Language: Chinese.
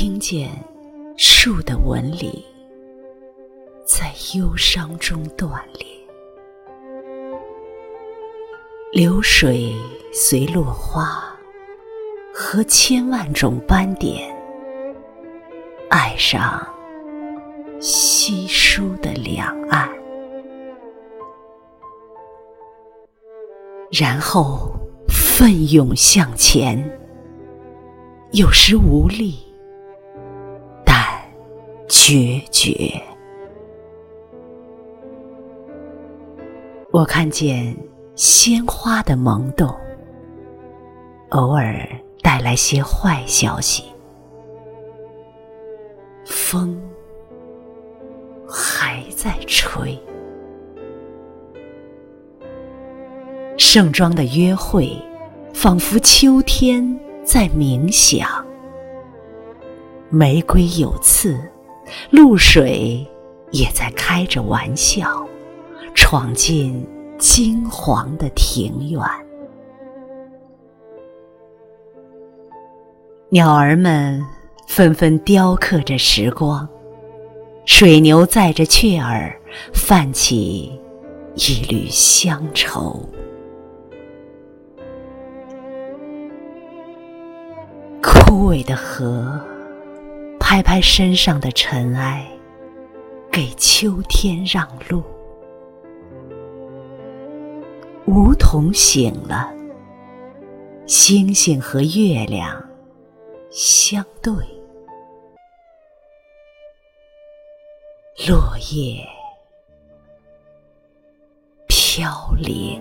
听见树的纹理在忧伤中断裂，流水随落花和千万种斑点，爱上稀疏的两岸，然后奋勇向前，有时无力。决绝。我看见鲜花的萌动，偶尔带来些坏消息。风还在吹。盛装的约会，仿佛秋天在冥想。玫瑰有刺。露水也在开着玩笑，闯进金黄的庭院。鸟儿们纷纷雕刻着时光，水牛载着雀儿，泛起一缕乡愁。枯萎的河。拍拍身上的尘埃，给秋天让路。梧桐醒了，星星和月亮相对，落叶飘零。